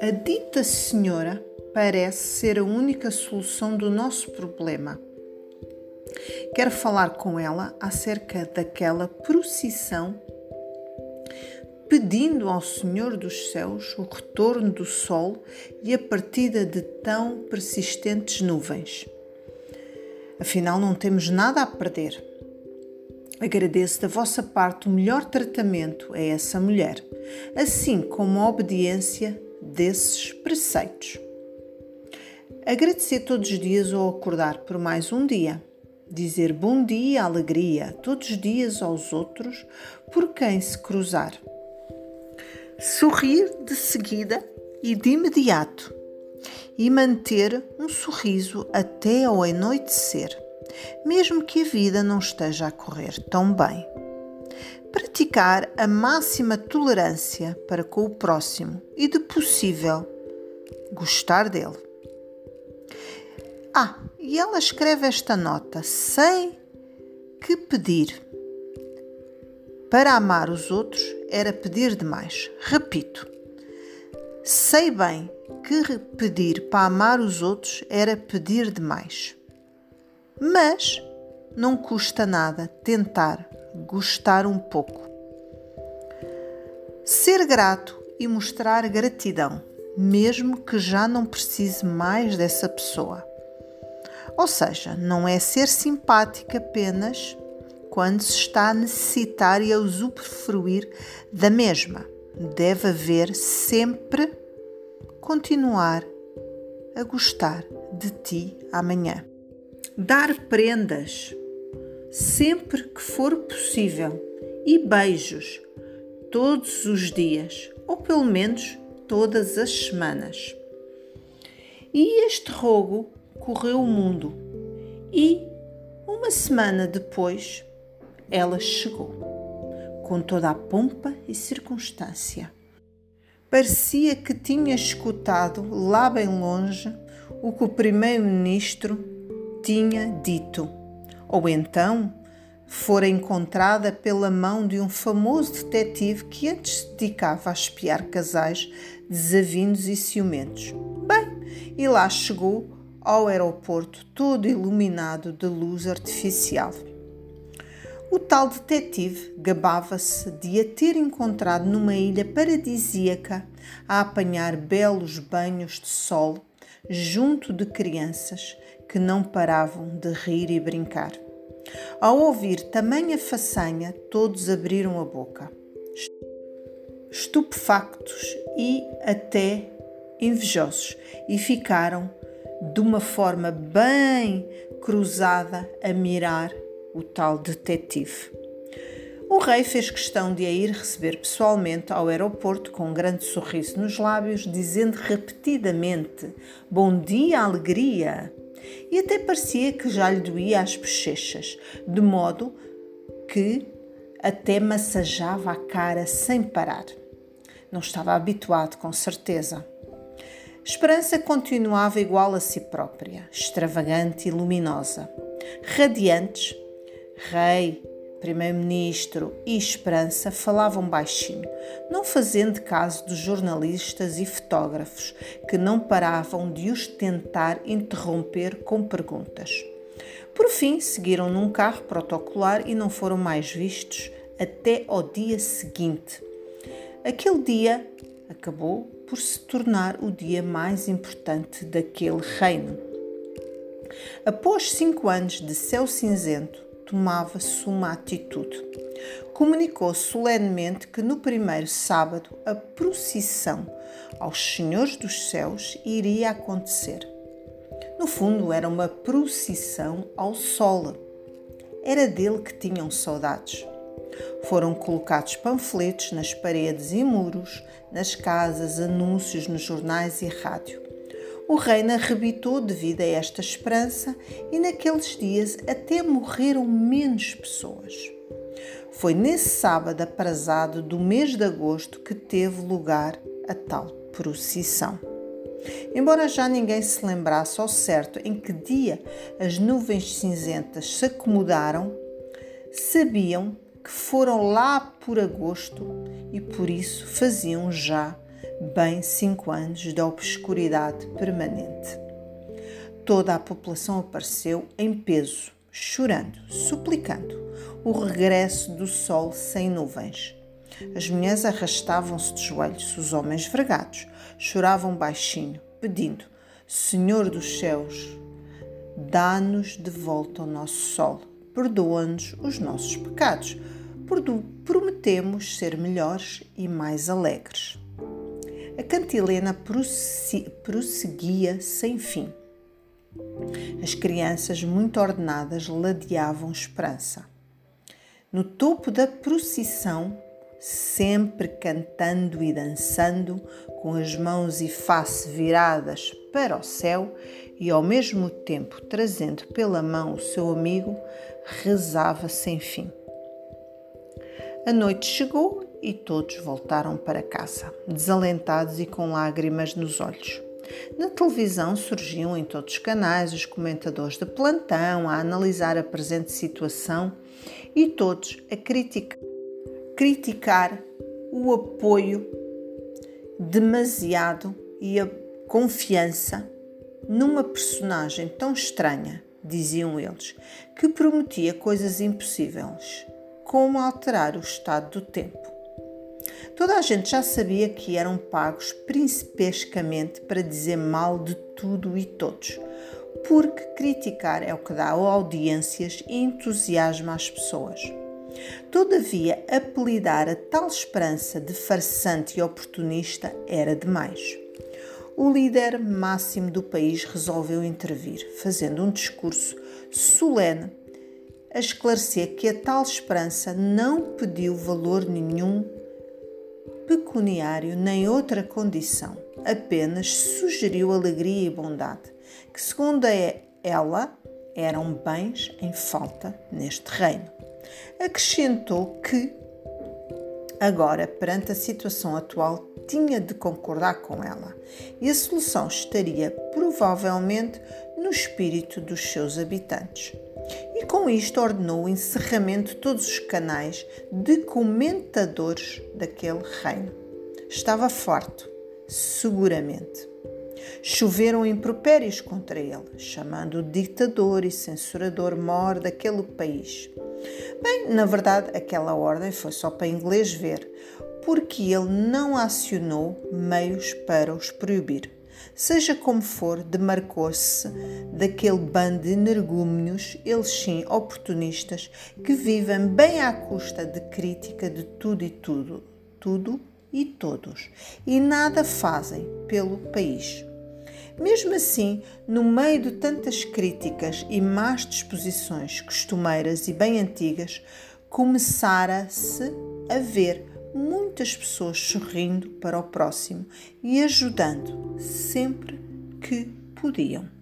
A dita senhora parece ser a única solução do nosso problema. Quero falar com ela acerca daquela procissão pedindo ao Senhor dos céus o retorno do sol e a partida de tão persistentes nuvens. Afinal, não temos nada a perder. Agradeço da vossa parte o melhor tratamento a essa mulher, assim como a obediência desses preceitos. Agradecer todos os dias ao acordar por mais um dia. Dizer bom dia, alegria, todos os dias aos outros por quem se cruzar. Sorrir de seguida e de imediato. E manter um sorriso até ao anoitecer, mesmo que a vida não esteja a correr tão bem. Praticar a máxima tolerância para com o próximo e, de possível, gostar dele. Ah, e ela escreve esta nota sem que pedir. Para amar os outros era pedir demais. Repito, sei bem que pedir para amar os outros era pedir demais. Mas não custa nada tentar gostar um pouco. Ser grato e mostrar gratidão, mesmo que já não precise mais dessa pessoa. Ou seja, não é ser simpática apenas quando se está a necessitar e a usufruir da mesma. Deve haver sempre continuar a gostar de ti amanhã. Dar prendas sempre que for possível e beijos todos os dias ou pelo menos todas as semanas. E este rogo correu o mundo e, uma semana depois, ela chegou, com toda a pompa e circunstância. Parecia que tinha escutado lá bem longe o que o primeiro-ministro tinha dito, ou então fora encontrada pela mão de um famoso detetive que antes se dedicava a espiar casais desavindos e ciumentos. Bem, e lá chegou ao aeroporto todo iluminado de luz artificial. O tal detetive gabava-se de a ter encontrado numa ilha paradisíaca a apanhar belos banhos de sol junto de crianças que não paravam de rir e brincar. Ao ouvir tamanha façanha, todos abriram a boca, estupefactos e até invejosos, e ficaram de uma forma bem cruzada a mirar o tal detetive. O rei fez questão de a ir receber pessoalmente ao aeroporto com um grande sorriso nos lábios, dizendo repetidamente: Bom dia, alegria! E até parecia que já lhe doía as bochechas, de modo que até massageava a cara sem parar. Não estava habituado, com certeza. Esperança continuava igual a si própria, extravagante e luminosa. Radiantes, rei, primeiro-ministro e Esperança falavam baixinho, não fazendo caso dos jornalistas e fotógrafos que não paravam de os tentar interromper com perguntas. Por fim, seguiram num carro protocolar e não foram mais vistos até ao dia seguinte. Aquele dia acabou por se tornar o dia mais importante daquele reino. Após cinco anos de céu cinzento, tomava-se uma atitude. Comunicou solenemente que no primeiro sábado a procissão aos Senhores dos Céus iria acontecer. No fundo, era uma procissão ao Sol. Era dele que tinham saudades. Foram colocados panfletos nas paredes e muros, nas casas, anúncios nos jornais e rádio. O reino arrebitou devido a esta esperança e naqueles dias até morreram menos pessoas. Foi nesse sábado aprazado do mês de agosto que teve lugar a tal procissão. Embora já ninguém se lembrasse ao certo em que dia as nuvens cinzentas se acomodaram, sabiam que foram lá por agosto e por isso faziam já bem cinco anos de obscuridade permanente. Toda a população apareceu em peso, chorando, suplicando o regresso do sol sem nuvens. As mulheres arrastavam-se de joelhos, os homens vergados choravam baixinho, pedindo: Senhor dos céus, dá-nos de volta o nosso sol, perdoa-nos os nossos pecados, prometemos ser melhores e mais alegres. A cantilena prosseguia sem fim. As crianças muito ordenadas ladeavam esperança. No topo da procissão, sempre cantando e dançando, com as mãos e face viradas para o céu e ao mesmo tempo trazendo pela mão o seu amigo, rezava sem fim. A noite chegou e todos voltaram para casa, desalentados e com lágrimas nos olhos. Na televisão surgiam em todos os canais os comentadores de plantão a analisar a presente situação e todos a criticar, criticar o apoio demasiado e a confiança numa personagem tão estranha, diziam eles, que prometia coisas impossíveis como alterar o estado do tempo. Toda a gente já sabia que eram pagos principescamente para dizer mal de tudo e todos, porque criticar é o que dá audiências e entusiasma as pessoas. Todavia, apelidar a tal esperança de farsante e oportunista era demais. O líder máximo do país resolveu intervir, fazendo um discurso solene a esclarecer que a tal esperança não pediu valor nenhum pecuniário nem outra condição, apenas sugeriu alegria e bondade, que, segundo ela, eram bens em falta neste reino. Acrescentou que, agora, perante a situação atual, tinha de concordar com ela e a solução estaria provavelmente no espírito dos seus habitantes e com isto ordenou o encerramento de todos os canais de comentadores daquele reino. Estava farto, seguramente. Choveram impropérios contra ele, chamando-o ditador e censurador maior daquele país. Bem, na verdade, aquela ordem foi só para inglês ver, porque ele não acionou meios para os proibir. Seja como for, demarcou-se daquele bando de energúmenos, eles sim oportunistas, que vivem bem à custa de crítica de tudo e tudo, tudo e todos, e nada fazem pelo país. Mesmo assim, no meio de tantas críticas e más disposições costumeiras e bem antigas, começara-se a ver muitas pessoas sorrindo para o próximo e ajudando sempre que podiam.